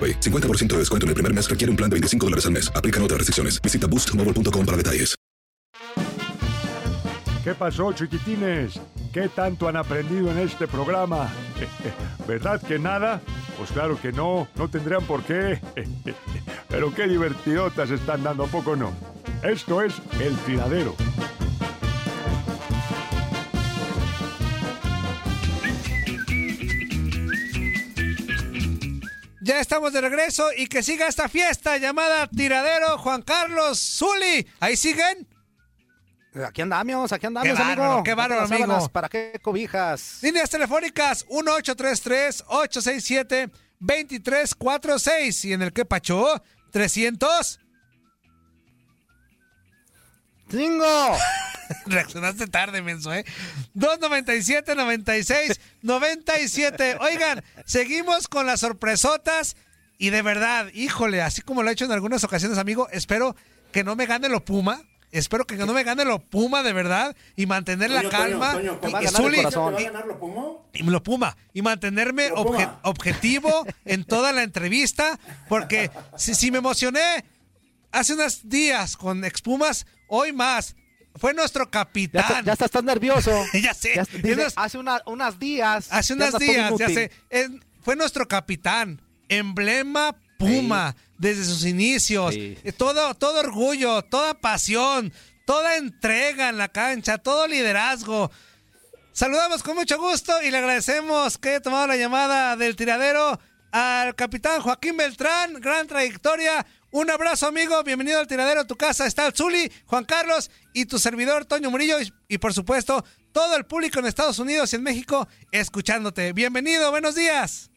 AroPay. 50% de descuento en el primer mes requiere un plan de 25 dólares al mes. Aplican otras restricciones. Visita boostmobile.com para detalles. ¿Qué pasó, chiquitines? ¿Qué tanto han aprendido en este programa? ¿Verdad que nada? Pues claro que no, no tendrían por qué. Pero qué divertidotas están dando, ¿a poco no? Esto es El Tiradero. Ya estamos de regreso y que siga esta fiesta llamada Tiradero Juan Carlos Zuli. ¿Ahí siguen? Aquí andamos, aquí andamos, Qué bárbaro, amigo. qué bárbaro, Sábanas, amigo. ¿Para qué cobijas? Líneas telefónicas 1833-867-2346 y en el que pachó 300. ¡Cinco! Reaccionaste tarde, menso, ¿eh? 297 96 97. Oigan, seguimos con las sorpresotas y de verdad, híjole, así como lo he hecho en algunas ocasiones, amigo, espero que no me gane lo Puma. Espero que no me gane lo Puma de verdad y mantener la Toño, calma. Toño, Toño, y, y ganar el Zuli, corazón. ¿Va a y- lo Puma? y lo Puma y mantenerme Lo Puma. obje- objetivo en toda la entrevista porque si, si me emocioné hace unos días con Expumas, hoy más. Fue nuestro Ya, está- capitán. ya estás tan nervioso. Ya sé. Ya- Y dice, unos- hace una- unas días. Hace unos días, ya sé. Fue nuestro capitán, emblema Puma, desde sus inicios. Sí. Eh, Todo, todo orgullo, toda pasión, toda entrega en la cancha, todo liderazgo. Saludamos con mucho gusto y le agradecemos que haya tomado la llamada del tiradero al capitán Joaquín Beltrán, gran trayectoria. Un abrazo, amigo. Bienvenido al tiradero. Tu casa está el Zuli, Juan Carlos y tu servidor, Toño Murillo. Y, y, por supuesto, todo el público en Estados Unidos y en México escuchándote. Bienvenido, buenos días.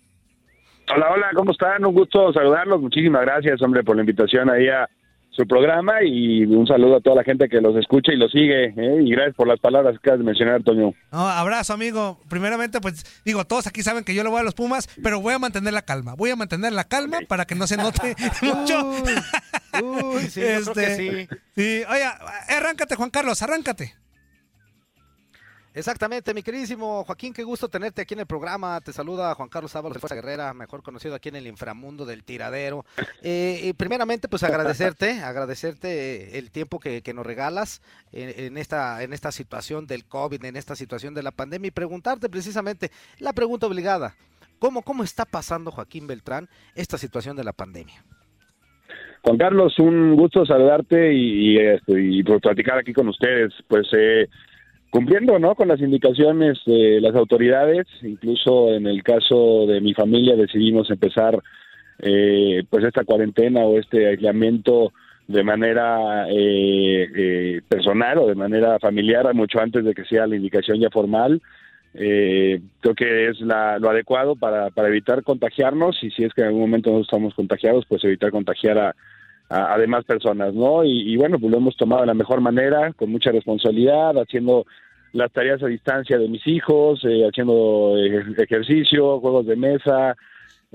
Hola, hola, ¿cómo están? Un gusto saludarlos. Muchísimas gracias, hombre, por la invitación ahí a su programa y un saludo a toda la gente que los escucha y los sigue. ¿eh? Y gracias por las palabras que acabas de mencionar, Toño. No, abrazo, amigo. Primeramente, pues digo, todos aquí saben que yo le voy a los Pumas, pero voy a mantener la calma. Voy a mantener la calma para que no se note mucho. Uy, sí, yo creo que Este, sí. sí. Oye, arráncate, Juan Carlos, arráncate. Exactamente, mi queridísimo Joaquín, qué gusto tenerte aquí en el programa. Te saluda Juan Carlos Ábalos de Fuerza Guerrera, mejor conocido aquí en el inframundo del tiradero. Eh, y primeramente, pues agradecerte, agradecerte el tiempo que, nos regalas en, esta, en esta situación del COVID, en esta situación de la pandemia y preguntarte precisamente la pregunta obligada. ¿Cómo, cómo está pasando Joaquín Beltrán esta situación de la pandemia? Juan Carlos, un gusto saludarte y, y, este, y platicar aquí con ustedes. Pues eh, cumpliendo ¿no? con las indicaciones de las autoridades, incluso en el caso de mi familia decidimos empezar eh, pues esta cuarentena o este aislamiento de manera eh, eh, personal o de manera familiar mucho antes de que sea la indicación ya formal. Eh, creo que es la, lo adecuado para, para evitar contagiarnos y si es que en algún momento no estamos contagiados, pues evitar contagiar a, a, demás personas, ¿no? Y, bueno, pues lo hemos tomado de la mejor manera, con mucha responsabilidad, haciendo las tareas a distancia de mis hijos, eh, haciendo ejercicio, juegos de mesa,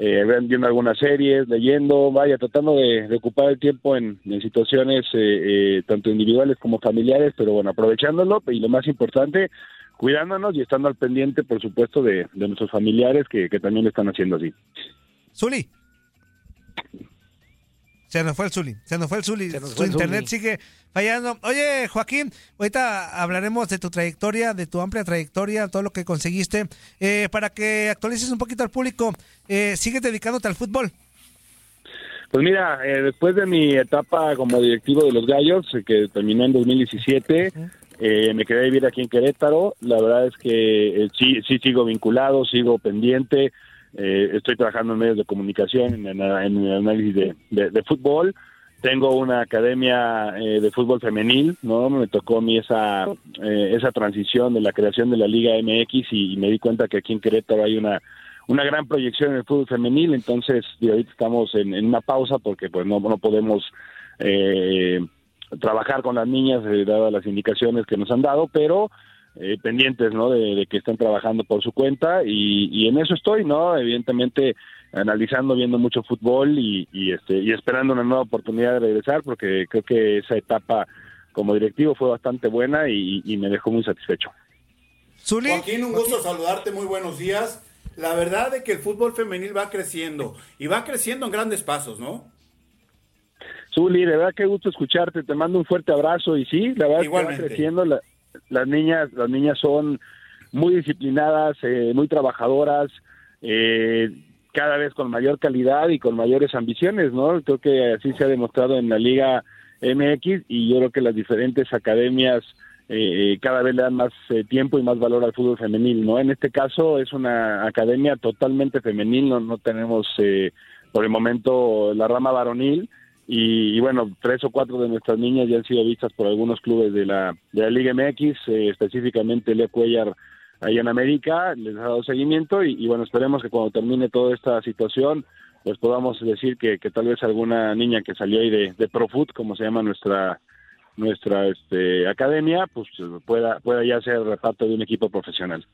eh, viendo algunas series, leyendo, vaya, tratando de, ocupar el tiempo en, situaciones eh, eh, tanto individuales como familiares, pero bueno, aprovechándolo y lo más importante, cuidándonos y estando al pendiente, por supuesto, de, nuestros familiares que, que también lo están haciendo así. Zuli. Se nos fue el Zuli, se nos fue el Zuli. Su internet sigue fallando. Oye, Joaquín, ahorita hablaremos de tu trayectoria, de tu amplia trayectoria, todo lo que conseguiste. Eh, para que actualices un poquito al público, eh, ¿sigues dedicándote al fútbol? Pues mira, eh, después de mi etapa como directivo de los Gallos, que terminó en 2017, me quedé a vivir aquí en Querétaro. La verdad es que sí, sí sigo vinculado, sigo pendiente. Eh, estoy trabajando en medios de comunicación, en, el análisis de, fútbol. Tengo una academia eh, de fútbol femenil, ¿no? Me tocó a mí esa, eh, esa transición de la creación de la Liga MX y, me di cuenta que aquí en Querétaro hay una, una gran proyección en el fútbol femenil, entonces ahorita estamos en, una pausa porque pues no, no podemos trabajar con las niñas dadas las indicaciones que nos han dado, pero eh, pendientes, ¿no? De, que estén trabajando por su cuenta y, en eso estoy, ¿no? Evidentemente analizando, viendo mucho fútbol y, este y esperando una nueva oportunidad de regresar porque creo que esa etapa como directivo fue bastante buena y, me dejó muy satisfecho. Joaquín, un gusto saludarte, muy buenos días. La verdad es que el fútbol femenil va creciendo y va creciendo en grandes pasos, ¿no? Zuli, de verdad que gusto escucharte, te mando un fuerte abrazo y sí, la verdad que va creciendo la, las niñas, las niñas son muy disciplinadas, eh, muy trabajadoras, eh, cada vez con mayor calidad y con mayores ambiciones, ¿no? Creo que así se ha demostrado en la Liga MX y yo creo que las diferentes academias eh, cada vez le dan más tiempo y más valor al fútbol femenil, ¿no? En este caso es una academia totalmente femenil, no, no tenemos por el momento la rama varonil, y, bueno, tres o cuatro de nuestras niñas ya han sido vistas por algunos clubes de la, de la Liga MX, eh, específicamente Leo Cuellar ahí en América, les ha dado seguimiento y, bueno, esperemos que cuando termine toda esta situación, pues podamos decir que, que tal vez alguna niña que salió ahí de, de Profut, como se llama nuestra nuestra este, academia, pues pueda, pueda ya ser reparto de un equipo profesional.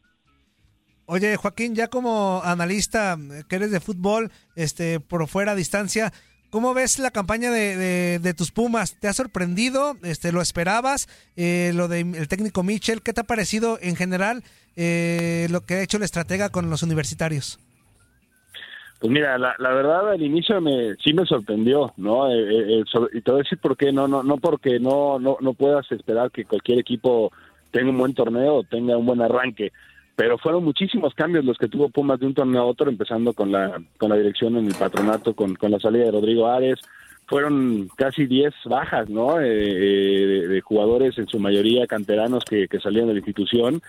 Oye, Joaquín, ya como analista que eres de fútbol, este, por fuera a distancia, ¿Cómo ves la campaña de, de, tus Pumas? ¿Te ha sorprendido? Este, ¿Lo esperabas? Eh, lo del técnico Mitchell, ¿qué te ha parecido en general eh, lo que ha hecho el estratega con los universitarios? Pues mira, la, verdad al inicio me sí me sorprendió, ¿no? Eh, y te voy a decir por qué, no, no, no porque no, no, no puedas esperar que cualquier equipo tenga un buen torneo o tenga un buen arranque pero fueron muchísimos cambios los que tuvo Pumas de un torneo a otro, empezando con la, con la dirección en el patronato, con, con la salida de Rodrigo Ares, fueron casi 10 bajas, ¿no? Eh, eh, de, jugadores, en su mayoría canteranos que, que salían de la institución.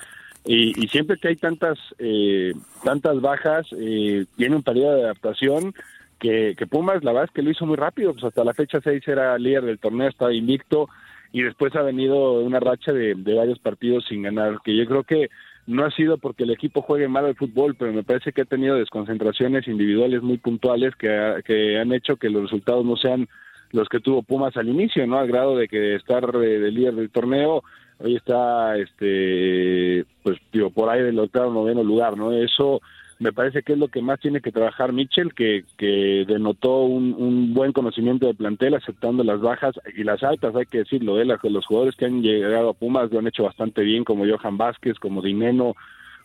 Y, y siempre que hay tantas, eh, tantas bajas, eh, tiene un periodo de adaptación que, que Pumas, la verdad es que lo hizo muy rápido, pues hasta la fecha 6 era líder del torneo, estaba invicto, y después ha venido una racha de, de varios partidos sin ganar, que yo creo que no ha sido porque el equipo juegue mal al fútbol, pero me parece que ha tenido desconcentraciones individuales muy puntuales que, que han hecho que los resultados no sean los que tuvo Pumas al inicio, ¿no? Al grado de que estar de, líder del torneo, hoy está, este, pues, digo, por ahí del octavo noveno lugar, ¿no? Eso me parece que es lo que más tiene que trabajar Mitchell, que, que denotó un, buen conocimiento de plantel, aceptando las bajas y las altas, hay que decirlo, ¿eh? los jugadores que han llegado a Pumas lo han hecho bastante bien, como Johan Vázquez, como Dineno,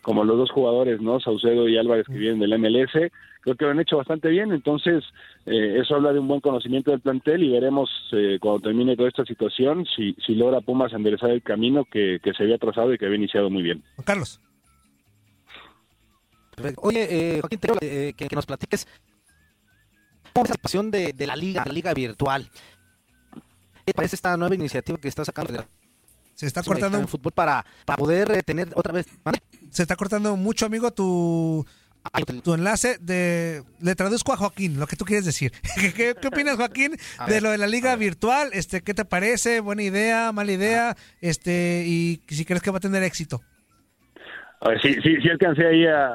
como los dos jugadores, ¿no? Saucedo y Álvarez que vienen del MLS, creo que lo han hecho bastante bien, entonces eh, eso habla de un buen conocimiento del plantel y veremos eh, cuando termine toda esta situación si, si logra Pumas enderezar el camino que, que se había trazado y que había iniciado muy bien. Carlos. Oye, eh, Joaquín, eh, que, nos platiques cómo es la pasión de, la liga, la liga virtual. ¿Qué parece esta nueva iniciativa que está sacando de se está cortando fútbol para, para poder eh, tener otra vez se está cortando mucho amigo tu tu enlace de le traduzco a Joaquín lo que tú quieres decir. ¿Qué, opinas Joaquín de lo de la liga virtual este qué te parece buena idea mala idea este y si crees que va a tener éxito A ver, sí, sí, sí alcancé ahí a,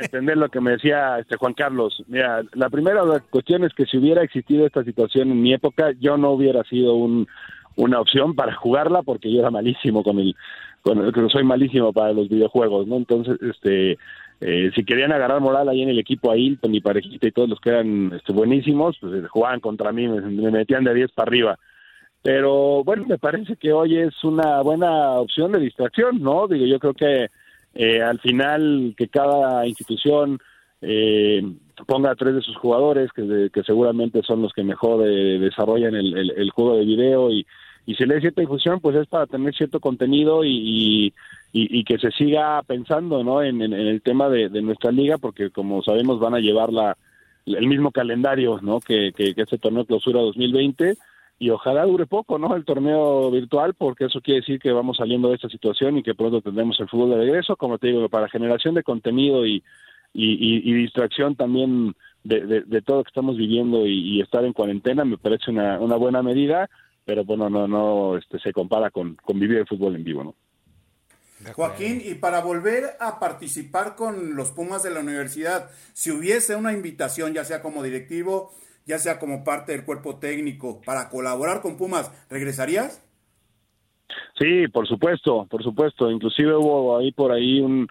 entender lo que me decía este Juan Carlos. Mira, la primera cuestión es que si hubiera existido esta situación en mi época, yo no hubiera sido un, una opción para jugarla porque yo era malísimo con el, con el, soy malísimo para los videojuegos, ¿no? Entonces, este, eh, si querían agarrar moral ahí en el equipo a Hilton y parejita y todos los que eran este, buenísimos, pues jugaban contra mí, me, me metían de 10 para arriba. Pero bueno, me parece que hoy es una buena opción de distracción, ¿no? Digo, yo creo que eh, al final que cada institución eh, ponga a tres de sus jugadores, que, que seguramente son los que mejor eh, desarrollan el, el, juego de video y, y si le da cierta difusión, pues es para tener cierto contenido y, y, que se siga pensando ¿no? en, en, el tema de, de, nuestra liga, porque como sabemos van a llevar la, el mismo calendario ¿no? que, que, que este torneo clausura 2020 y ojalá dure poco, ¿no? El torneo virtual, porque eso quiere decir que vamos saliendo de esta situación y que pronto tendremos el fútbol de regreso, como te digo, para generación de contenido y, y, distracción también de, de, todo lo que estamos viviendo y, estar en cuarentena me parece una, una buena medida, pero bueno, no, no este, se compara con, con vivir el fútbol en vivo, ¿no? Joaquín, y para volver a participar con los Pumas de la universidad, si hubiese una invitación, ya sea como directivo, ya sea como parte del cuerpo técnico, para colaborar con Pumas, ¿regresarías? Sí, por supuesto, por supuesto. Inclusive hubo ahí por ahí un,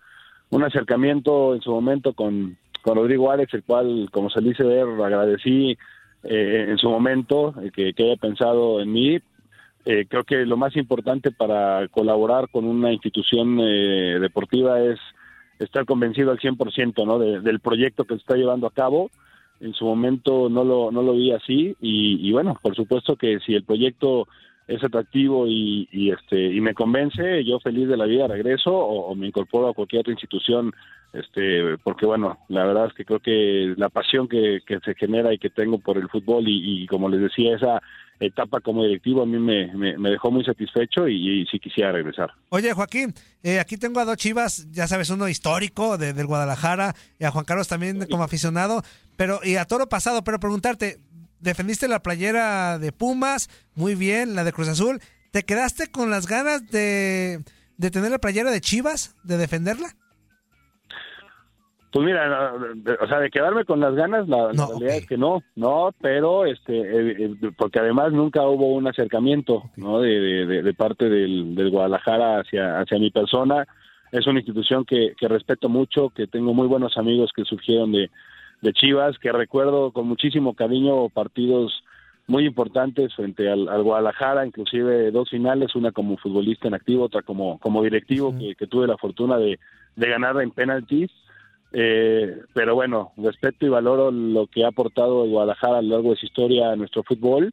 un acercamiento en su momento con, con Rodrigo Alex, el cual, como se dice ver, agradecí eh, en su momento eh, que, haya pensado en mí. Eh, creo que lo más importante para colaborar con una institución deportiva es estar convencido al 100% ¿no? del proyecto que se está llevando a cabo en su momento no lo, no lo vi así y, bueno, por supuesto que si el proyecto es atractivo y, y, este y me convence, yo feliz de la vida regreso o, me incorporo a cualquier otra institución, este porque bueno, la verdad es que creo que la pasión que, que se genera y que tengo por el fútbol y, como les decía, esa etapa como directivo a mí me, me, dejó muy satisfecho y, sí quisiera regresar. Oye, Joaquín, eh, aquí tengo a dos chivas, ya sabes, uno histórico de, del Guadalajara y a Juan Carlos también como aficionado, pero y a Toro pasado, pero preguntarte, defendiste la playera de Pumas, muy bien, la de Cruz Azul, ¿te quedaste con las ganas de, de tener la playera de Chivas, de defenderla? Pues mira, o sea, de quedarme con las ganas, la, realidad es que no, no, pero este, eh, eh, porque además nunca hubo un acercamiento, ¿no? De, de, parte del, del, Guadalajara hacia, hacia mi persona. Es una institución que, que respeto mucho, que tengo muy buenos amigos que surgieron de, de Chivas, que recuerdo con muchísimo cariño partidos muy importantes frente al, Guadalajara, inclusive dos finales, una como futbolista en activo, otra como, como directivo, que, tuve la fortuna de, de ganar en penaltis. Eh, pero bueno, respeto y valoro lo que ha aportado el Guadalajara a lo largo de su historia a nuestro fútbol.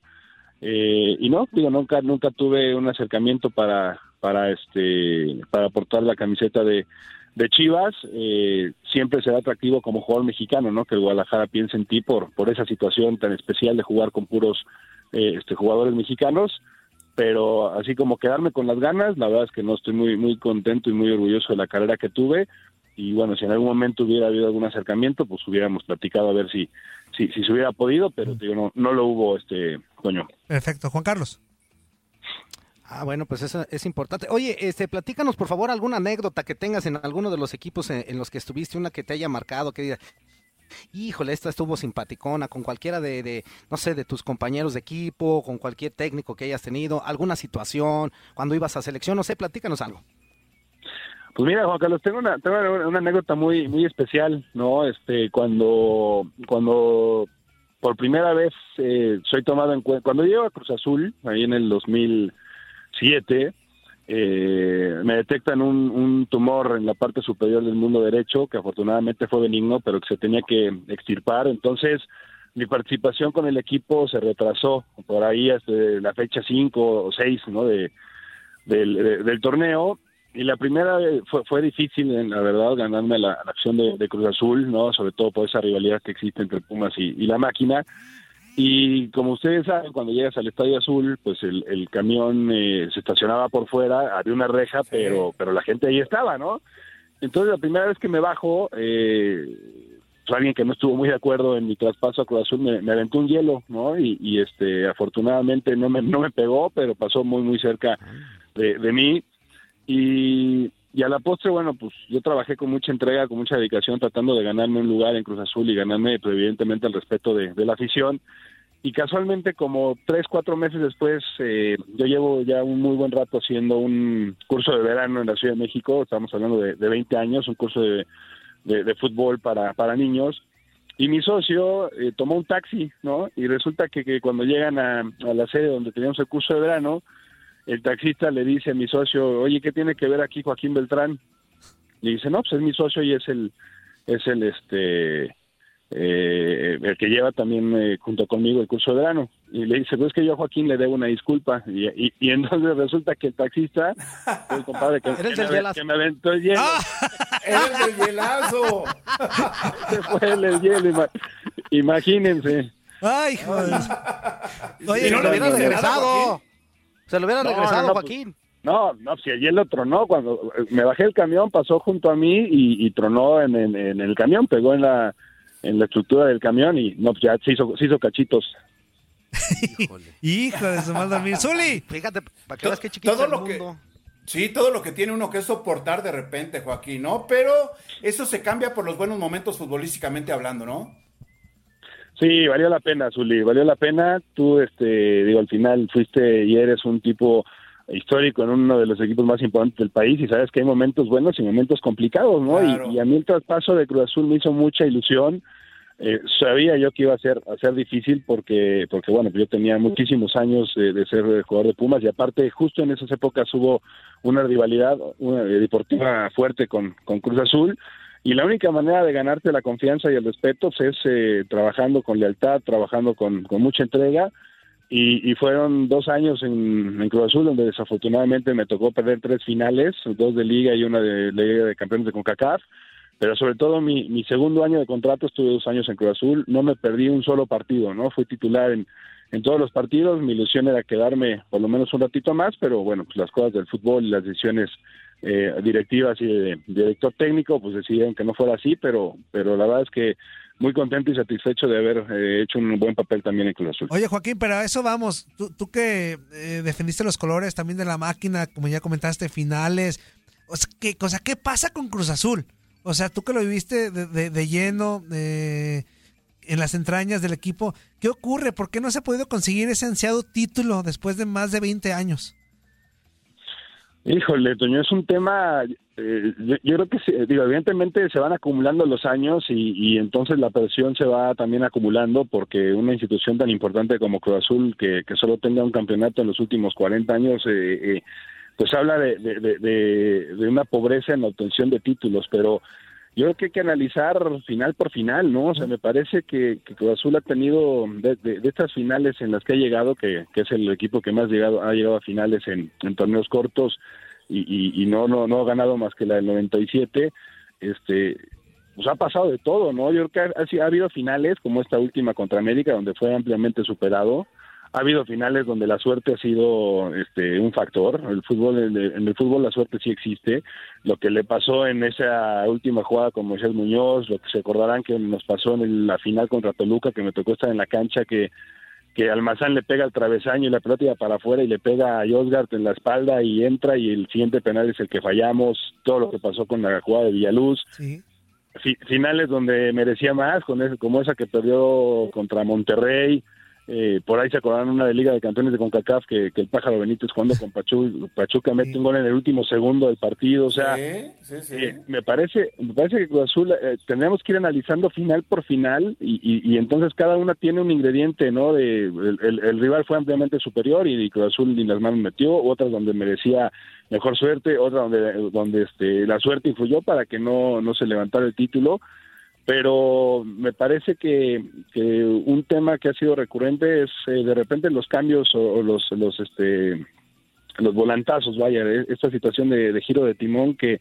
Eh, y no, digo, nunca, nunca tuve un acercamiento para, para este, para aportar la camiseta de, de Chivas, eh, siempre será atractivo como jugador mexicano, ¿no? Que el Guadalajara piense en ti por, por esa situación tan especial de jugar con puros eh, este, jugadores mexicanos. Pero así como quedarme con las ganas, la verdad es que no estoy muy, muy contento y muy orgulloso de la carrera que tuve. Y bueno, si en algún momento hubiera habido algún acercamiento, pues hubiéramos platicado a ver si, si, si se hubiera podido, pero digo, no, no lo hubo, este, coño. Perfecto. Juan Carlos. Ah, bueno, pues eso es importante. Oye, este, platícanos por favor alguna anécdota que tengas en alguno de los equipos en, los que estuviste, una que te haya marcado, que diga, híjole, esta estuvo simpaticona, con cualquiera de, de, no sé, de tus compañeros de equipo, con cualquier técnico que hayas tenido, alguna situación, cuando ibas a selección, no sé, platícanos algo. Pues mira, Juan Carlos, tengo una, tengo una anécdota muy, muy especial, ¿no? Este, cuando, cuando por primera vez eh, soy tomado en cuenta, cuando llego a Cruz Azul, ahí en el 2000 siete, eh, me detectan un, un, tumor en la parte superior del mundo derecho, que afortunadamente fue benigno, pero que se tenía que extirpar. Entonces, mi participación con el equipo se retrasó por ahí hasta la fecha 5 o 6 ¿no? de, del, torneo. Y la primera fue, fue difícil, la verdad, ganarme la, acción de, Cruz Azul, no sobre todo por esa rivalidad que existe entre Pumas y la máquina y como ustedes saben, cuando llegas al Estadio Azul, pues el, el camión eh, se estacionaba por fuera, había una reja, pero, pero la gente ahí estaba, ¿no? Entonces la primera vez que me bajo, eh, pues, alguien que no estuvo muy de acuerdo en mi traspaso a Cruz Azul me, me aventó un hielo, ¿no? Y, y, este, afortunadamente no me, no me pegó, pero pasó muy, muy cerca de, de mí. Y y a la postre, bueno, pues yo trabajé con mucha entrega, con mucha dedicación, tratando de ganarme un lugar en Cruz Azul y ganarme, pues, evidentemente, el respeto de, de la afición. Y casualmente, como tres, cuatro meses después, eh, yo llevo ya un muy buen rato haciendo un curso de verano en la Ciudad de México, estamos hablando de, de 20 años, un curso de, de, fútbol para, para niños. Y mi socio eh, tomó un taxi, ¿no? Y resulta que, que cuando llegan a, a la sede donde teníamos el curso de verano, el taxista le dice a mi socio, oye, ¿qué tiene que ver aquí Joaquín Beltrán? Le dice, no, pues es mi socio y es el, es el, este, eh, el que lleva también eh, junto conmigo el curso de verano. Y le dice, pues es que yo a Joaquín le debo una disculpa. Y, y, y entonces resulta que el taxista, el compadre que, Eres que el me, hielazo. que me aventó el hielo, ¡Eres el hielazo! se fue el, el hielo, ima- imagínense. Ay, joder. Oye, no lo le hubiera dice nada, regresado. Se lo hubiera No, regresado, no, no, pues, Joaquín. No, no, si el hielo tronó, cuando me bajé el camión, pasó junto a mí y, y tronó en, en- en el camión, pegó en la en la estructura del camión y no, pues ya se hizo, se hizo cachitos. hijo de su mal dormir. Zuli, Fíjate, para que veas qué chiquito todo el lo que-. Sí, todo lo que tiene uno que soportar de repente, Joaquín, ¿no? Pero eso se cambia por los buenos momentos futbolísticamente hablando, ¿no? Sí, valió la pena, Zuli, valió la pena. Tú, este, digo, al final fuiste y eres un tipo histórico en uno de los equipos más importantes del país y sabes que hay momentos buenos y momentos complicados, ¿no? Y- Claro. Y, a mí el traspaso de Cruz Azul me hizo mucha ilusión. Eh, sabía yo que iba a ser, a ser difícil porque, porque bueno, yo tenía muchísimos años eh, de ser jugador de Pumas y aparte justo en esas épocas hubo una rivalidad una, eh, deportiva fuerte con, con Cruz Azul y la única manera de ganarte la confianza y el respeto pues, es eh, trabajando con lealtad, trabajando con, mucha entrega y, y fueron dos años en, en Cruz Azul donde desafortunadamente me tocó perder tres finales, dos de liga y una de Liga de Campeones de CONCACAF, pero sobre todo mi, mi segundo año de contrato estuve dos años en Cruz Azul, no me perdí un solo partido, ¿no? Fui titular en, en todos los partidos, mi ilusión era quedarme por lo menos un ratito más, pero bueno, pues las cosas del fútbol y las decisiones eh, directivas y de, director técnico, pues decidieron que no fuera así, pero, pero la verdad es que muy contento y satisfecho de haber eh, hecho un buen papel también en Cruz Azul. Oye, Joaquín, pero a eso vamos. Tú, tú que eh, defendiste los colores también de la máquina, como ya comentaste, finales. O sea, ¿qué, o sea, ¿qué pasa con Cruz Azul? O sea, tú que lo viviste de, de- de lleno eh, en las entrañas del equipo, ¿qué ocurre? ¿Por qué no se ha podido conseguir ese ansiado título después de más de 20 años? Híjole, Toño, es un tema, eh, yo, creo que, digo, evidentemente se van acumulando los años y, y entonces la presión se va también acumulando porque una institución tan importante como Cruz Azul, que, que solo tenga un campeonato en los últimos 40 años, eh, eh, pues habla de, de- de- de una pobreza en la obtención de títulos, pero yo creo que hay que analizar final por final, ¿no? O sea, me parece que, que Cruz Azul ha tenido de, de- de estas finales en las que ha llegado, que, que es el equipo que más llegado, ha llegado a finales en, en torneos cortos y, y, y no, no, no ha ganado más que la del 97, este, pues ha pasado de todo, ¿no? Yo creo que ha, ha ha habido finales como esta última contra América, donde fue ampliamente superado. Ha habido finales donde la suerte ha sido este, un factor. El fútbol, en el, en el fútbol la suerte sí existe. Lo que le pasó en esa última jugada con Moisés Muñoz, lo que se acordarán que nos pasó en la final contra Toluca, que me tocó estar en la cancha, que que Almazán le pega al travesaño y la pelota iba para afuera y le pega a Josgart en la espalda y entra y el siguiente penal es el que fallamos, todo lo que pasó con la jugada de Villaluz, Sí. finales donde merecía más, con ese- como esa que perdió contra Monterrey, eh, por ahí se acordaron una de Liga de Campeones de CONCACAF que, que el Pájaro Benítez jugando con Pachu, Pachuca mete un gol en el último segundo del partido, o sea, Sí, sí, sí. eh, me parece me parece que Cruz Azul eh, tendríamos que ir analizando final por final y, y- y entonces cada una tiene un ingrediente no de el, el- el rival fue ampliamente superior y, Cruz Azul ni las manos metió otras donde merecía mejor suerte otra donde donde este la suerte influyó para que no no se levantara el título pero me parece que, que un tema que ha sido recurrente es eh, de repente los cambios o, los los este los volantazos, vaya, eh, esta situación de, giro de timón que,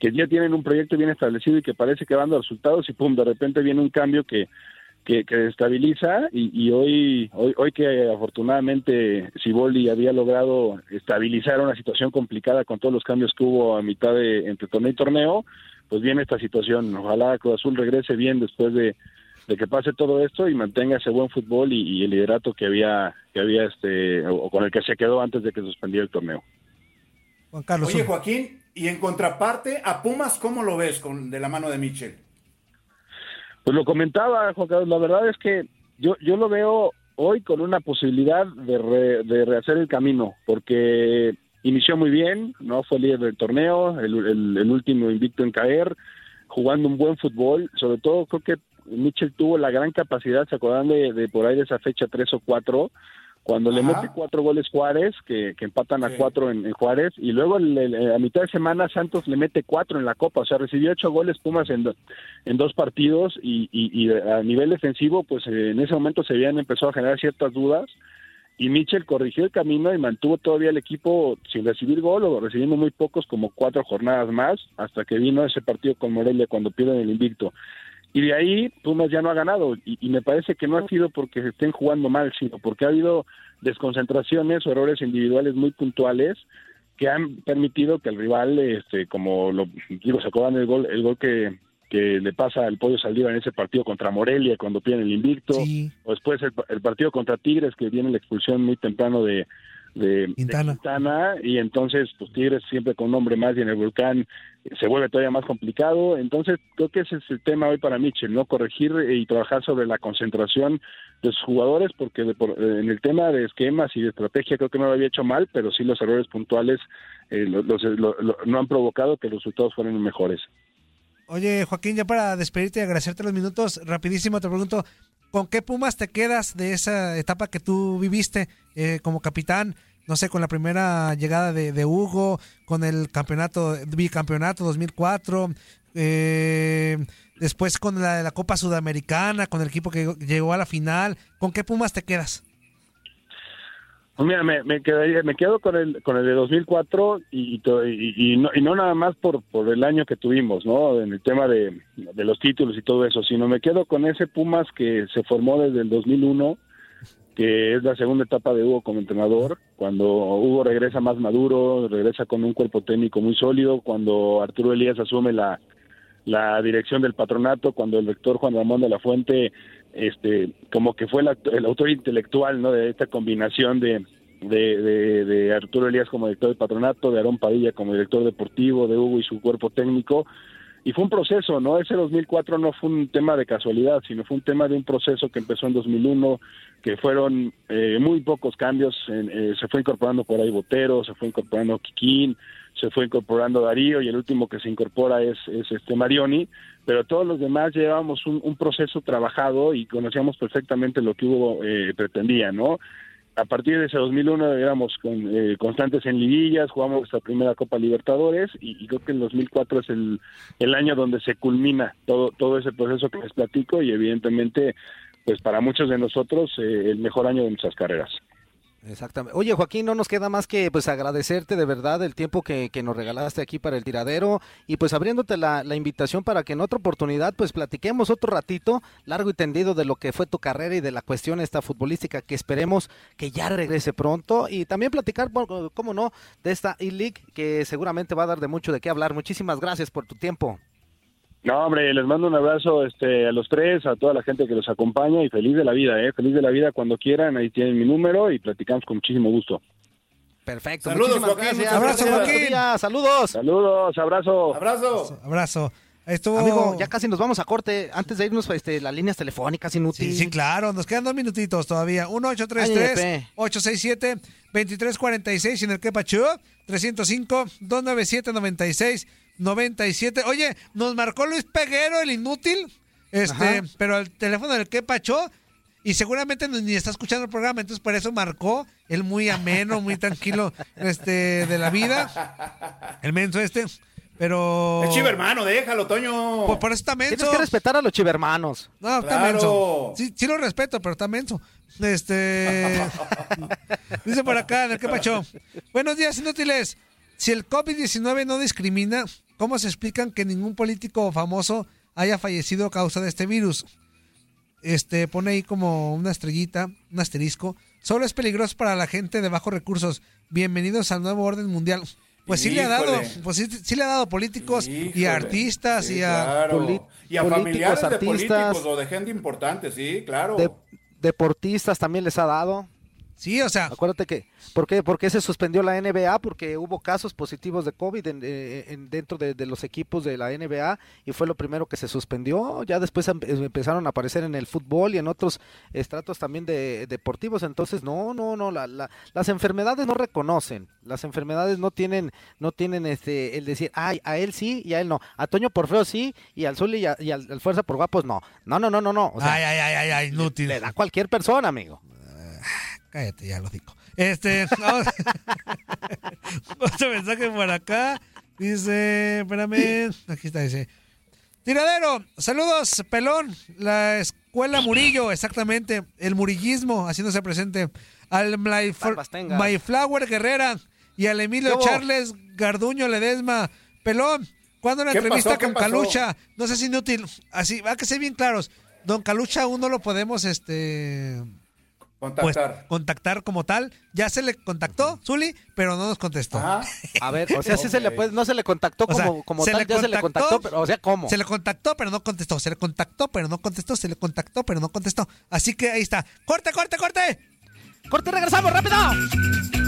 que ya tienen un proyecto bien establecido y que parece que van dando resultados y pum, de repente viene un cambio que, que, que estabiliza y, y hoy, hoy hoy que afortunadamente Siboldi había logrado estabilizar una situación complicada con todos los cambios que hubo a mitad de entre torneo y torneo, pues viene esta situación. Ojalá Cruz Azul regrese bien después de, de que pase todo esto y mantenga ese buen fútbol y, y el liderato que había que había este o, con el que se quedó antes de que suspendiera el torneo. Juan Carlos. Oye. Joaquín, Y en contraparte, a Pumas, ¿cómo lo ves con, de la mano de Michel? Pues lo comentaba, Juan Carlos, la verdad es que yo, yo lo veo hoy con una posibilidad de, de rehacer el camino, porque inició muy bien, no fue líder del torneo, el, el, último invicto en caer, jugando un buen fútbol, sobre todo creo que Mitchell tuvo la gran capacidad, se acuerdan de, de por ahí de esa fecha tres o cuatro, cuando le mete cuatro goles Juárez, que, empatan a cuatro en, Juárez, y luego a mitad de semana Santos le mete cuatro en la Copa, o sea, recibió ocho goles Pumas en, en dos partidos, y, y, a nivel defensivo, pues eh, en ese momento se habían empezado a generar ciertas dudas, y Mitchell corrigió el camino y mantuvo todavía el equipo sin recibir gol o recibiendo muy pocos, como cuatro jornadas más, hasta que vino ese partido con Morelia cuando pierden el invicto. Y de ahí Pumas ya no ha ganado y, me parece que no ha sido porque se estén jugando mal, sino porque ha habido desconcentraciones o errores individuales muy puntuales que han permitido que el rival, este, como lo digo, se acuerdan el gol, el gol que, que le pasa al Pollo Saldívar en ese partido contra Morelia cuando pierden el invicto, o después el, partido contra Tigres que viene la expulsión muy temprano de, de Quintana. y entonces pues Tigres siempre con un hombre más y en el volcán se vuelve todavía más complicado. Entonces creo que ese es el tema hoy para Michel no corregir y trabajar sobre la concentración de sus jugadores porque en el tema de esquemas y de estrategia creo que no lo había hecho mal pero sí los errores puntuales eh, no han provocado que los resultados fueran mejores Oye, Joaquín, ya para despedirte y agradecerte los minutos, rapidísimo te pregunto, ¿con qué Pumas te quedas de esa etapa que tú viviste eh, como capitán? No sé, con la primera llegada de, Hugo, con el campeonato, bicampeonato 2004, eh, después con la, la Copa Sudamericana, con el equipo que llegó a la final. ¿Con qué Pumas te quedas? Pues mira, me, me, quedaría, me quedo con el, con el de 2004 y, y, y, no, y no nada más por, por el año que tuvimos, ¿no? En el tema de, de los títulos y todo eso, sino me quedo con ese Pumas que se formó desde el 2001, que es la segunda etapa de Hugo como entrenador, cuando Hugo regresa más maduro, regresa con un cuerpo técnico muy sólido, cuando Arturo Elías asume la, la dirección del patronato, cuando el rector Juan Ramón de la Fuente este como que fue el, autor intelectual no de esta combinación de, de, de, Arturo Elías como director de patronato, de Aarón Padilla como director deportivo, de Hugo y su cuerpo técnico. Y fue un proceso, ¿no? Ese 2004 no fue un tema de casualidad, sino fue un tema de un proceso que empezó en 2001, que fueron eh, muy pocos cambios. Eh, se fue incorporando por ahí Botero, se fue incorporando Kikín, se fue incorporando Darío y el último que se incorpora es, es este Marioni, pero todos los demás llevábamos un, un proceso trabajado y conocíamos perfectamente lo que Hugo eh, pretendía, ¿no? A partir de ese 2001 éramos con, eh, constantes en liguillas, jugamos nuestra primera Copa Libertadores y, creo que el 2004 es el, el año donde se culmina todo, todo ese proceso que les platico y evidentemente, pues para muchos de nosotros, eh, el mejor año de nuestras carreras. Exactamente. Oye, Joaquín, no nos queda más que pues agradecerte de verdad el tiempo que, nos regalaste aquí para el tiradero y pues abriéndote la, la, invitación para que en otra oportunidad pues platiquemos otro ratito largo y tendido de lo que fue tu carrera y de la cuestión esta futbolística que esperemos que ya regrese pronto y también platicar, cómo no, de esta E-League que seguramente va a dar de mucho de qué hablar. Muchísimas gracias por tu tiempo. No, hombre, les mando un abrazo este, a los tres, a toda la gente que los acompaña y feliz de la vida, ¿eh? Feliz de la vida cuando quieran, ahí tienen mi número y platicamos con muchísimo gusto. Perfecto. Saludos, Joaquín. Abrazo, Joaquín. Saludos. Saludos, abrazo. Abrazo. Abrazo. Estuvo... Amigo, ya casi nos vamos a corte. Antes de irnos, este, las líneas telefónicas inútiles. Sí, sí, claro. Nos quedan dos minutitos todavía. 1-833-867-2346 en el Quepacho. 305-297-96. 97. Oye, nos marcó Luis Peguero, el inútil. Este, pero el teléfono del que pachó. Y seguramente ni está escuchando el programa, entonces por eso marcó el muy ameno, muy tranquilo este, de la vida. El menso este. Pero. Es chivermano, déjalo, Toño. Por, por, eso está menso. Tienes que respetar a los chivermanos. No, está menso. Sí, sí lo respeto, pero está menso. Este. dice por acá, en el que pachó. Buenos días, inútiles. Si el COVID-19 no discrimina, ¿Cómo se explican que ningún político famoso haya fallecido a causa de este virus? Este pone ahí como una estrellita, un asterisco. Solo es peligroso para la gente de bajos recursos. Bienvenidos al nuevo orden mundial. Pues sí le ha dado, pues sí, le ha dado políticos y artistas y a y a familiares artistas, de políticos o de gente importante, sí, claro. deportistas también les ha dado. Sí, o sea. Acuérdate que. ¿Por qué, por qué se suspendió la NBA? Porque hubo casos positivos de COVID en, eh, en- dentro de, de los equipos de la NBA y fue lo primero que se suspendió. Ya después em- empezaron a aparecer en el fútbol y en otros estratos también de, deportivos. Entonces, no, no, no. La, la- las enfermedades no reconocen. Las enfermedades no tienen, no tienen este, el decir, ay, a él sí y a él no. A Toño por feo sí y al Zuli y, a- y al, al Fuerza por guapos no. No, no, no, no, no. O sea, ay, ay, ay, ay, ay, inútil. le da a cualquier persona, amigo. Cállate, ya lo digo. Este, vamos. otro mensaje por acá. Dice, espérame, aquí está, dice. Tiradero, saludos, pelón. La escuela Murillo, exactamente. El murillismo, haciéndose presente. Al. Mayflower Guerrera y al Emilio. Charles Garduño Ledesma. Pelón, ¿cuándo la ¿Qué entrevista pasó? ¿Qué con? Calucha? No sé si inútil. Así, va que ser bien claros. Don Calucha aún no lo podemos, este pues, Contactar. contactar como tal. Ya se le contactó, Zuli, pero no nos contestó. Ajá. A ver, o sea, sí se le puede, no se le contactó O sea, como, como se tal, le ya se le contactó, contactó, pero, o sea, ¿cómo? Se le contactó, pero no contestó. Se le contactó, pero no contestó. Se le contactó, pero no contestó. Así que ahí está. ¡Corte, corte, corte! ¡Corte, regresamos, rápido!